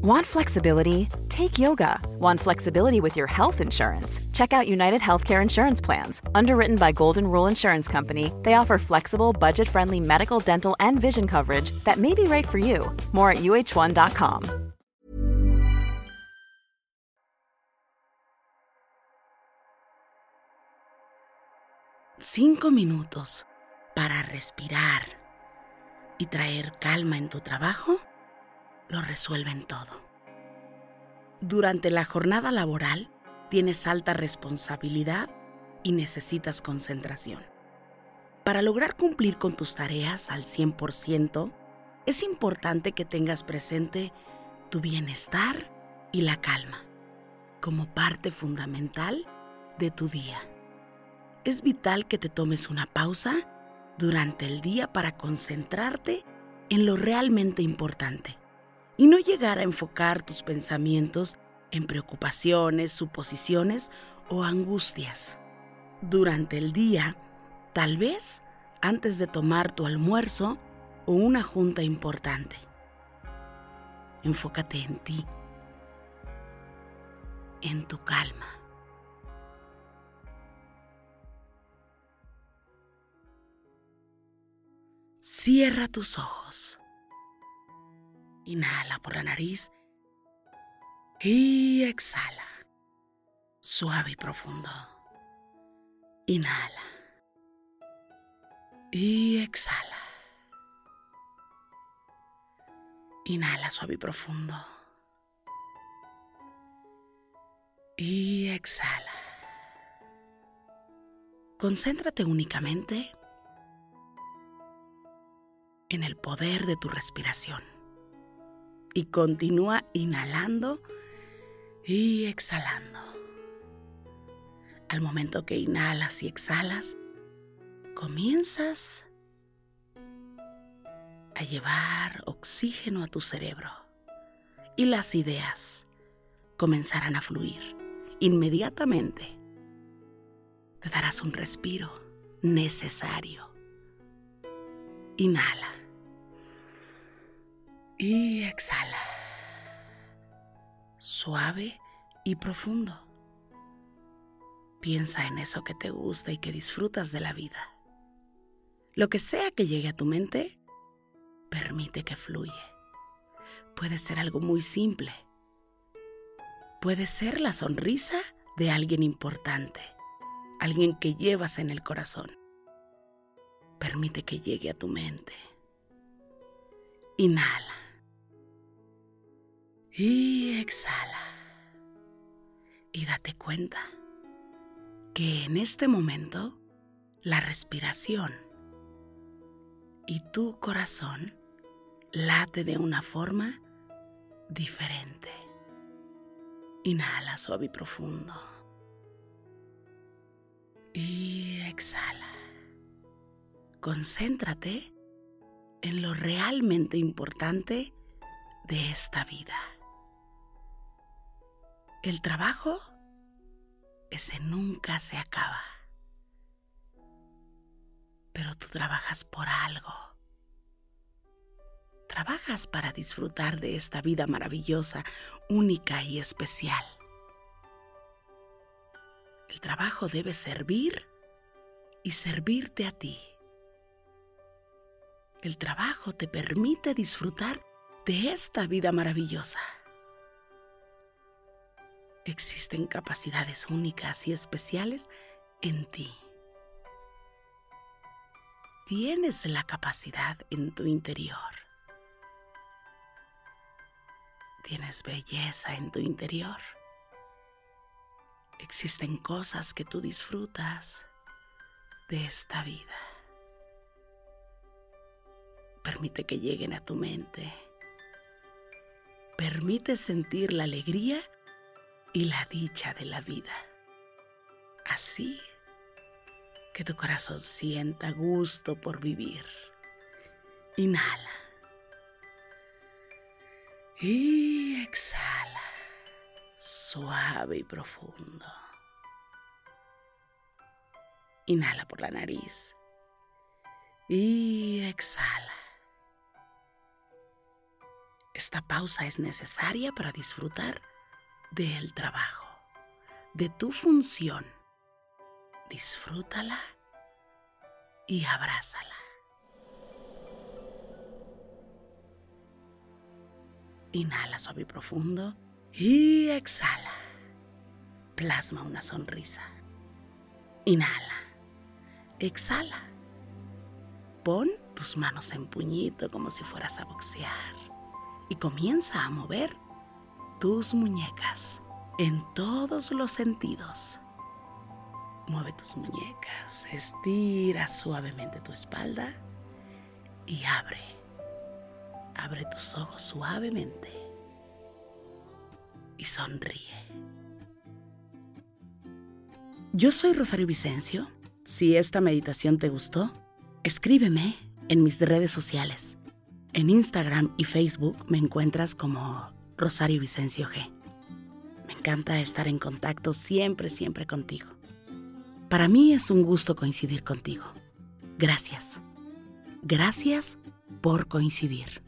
Want flexibility? Take yoga. Want flexibility with your health insurance? Check out United Healthcare Insurance Plans. Underwritten by Golden Rule Insurance Company, they offer flexible, budget friendly medical, dental, and vision coverage that may be right for you. More at uh1.com. Cinco minutos para respirar y traer calma en tu trabajo lo resuelven todo. Durante la jornada laboral tienes alta responsabilidad y necesitas concentración. Para lograr cumplir con tus tareas al 100%, es importante que tengas presente tu bienestar y la calma como parte fundamental de tu día. Es vital que te tomes una pausa durante el día para concentrarte en lo realmente importante y no llegar a enfocar tus pensamientos en preocupaciones, suposiciones o angustias. Durante el día, tal vez antes de tomar tu almuerzo o una junta importante. Enfócate en ti, en tu calma. Cierra tus ojos. Inhala por la nariz y exhala. Suave y profundo. Inhala. Y exhala. Inhala suave y profundo. Y exhala. Concéntrate únicamente en el poder de tu respiración y continúa inhalando y exhalando. Al momento que inhalas y exhalas, comienzas a llevar oxígeno a tu cerebro y las ideas comenzarán a fluir inmediatamente. Te darás un respiro necesario. Inhala y exhala. Suave y profundo. Piensa en eso que te gusta y que disfrutas de la vida. Lo que sea que llegue a tu mente, permite que fluye. Puede ser algo muy simple. Puede ser la sonrisa de alguien importante, alguien que llevas en el corazón. Permite que llegue a tu mente. Inhala. Y exhala. Y date cuenta que en este momento la respiración y tu corazón late de una forma diferente. Inhala suave y profundo. Y exhala. Concéntrate en lo realmente importante de esta vida. El trabajo, ese nunca se acaba. Pero tú trabajas por algo. Trabajas para disfrutar de esta vida maravillosa, única y especial. El trabajo debe servir y servirte a ti. El trabajo te permite disfrutar de esta vida maravillosa existen capacidades únicas y especiales en ti. Tienes la capacidad en tu interior. Tienes belleza en tu interior. Existen cosas que tú disfrutas de esta vida. Permite que lleguen a tu mente. Permite sentir la alegría y la dicha de la vida. Así que tu corazón sienta gusto por vivir. Inhala. Y exhala. Suave y profundo. Inhala por la nariz. Y exhala. Esta pausa es necesaria para disfrutar del trabajo, de tu función. Disfrútala y abrázala. Inhala suave y profundo y exhala. Plasma una sonrisa. Inhala. Exhala. Pon tus manos en puñito como si fueras a boxear y comienza a mover tus muñecas en todos los sentidos. Mueve tus muñecas, estira suavemente tu espalda y abre. Abre tus ojos suavemente y sonríe. Yo soy Rosario Vicencio. Si esta meditación te gustó, escríbeme en mis redes sociales. En Instagram y Facebook me encuentras como Rosario Vicencio G. Me encanta estar en contacto siempre, siempre contigo. Para mí es un gusto coincidir contigo. Gracias. Gracias por coincidir.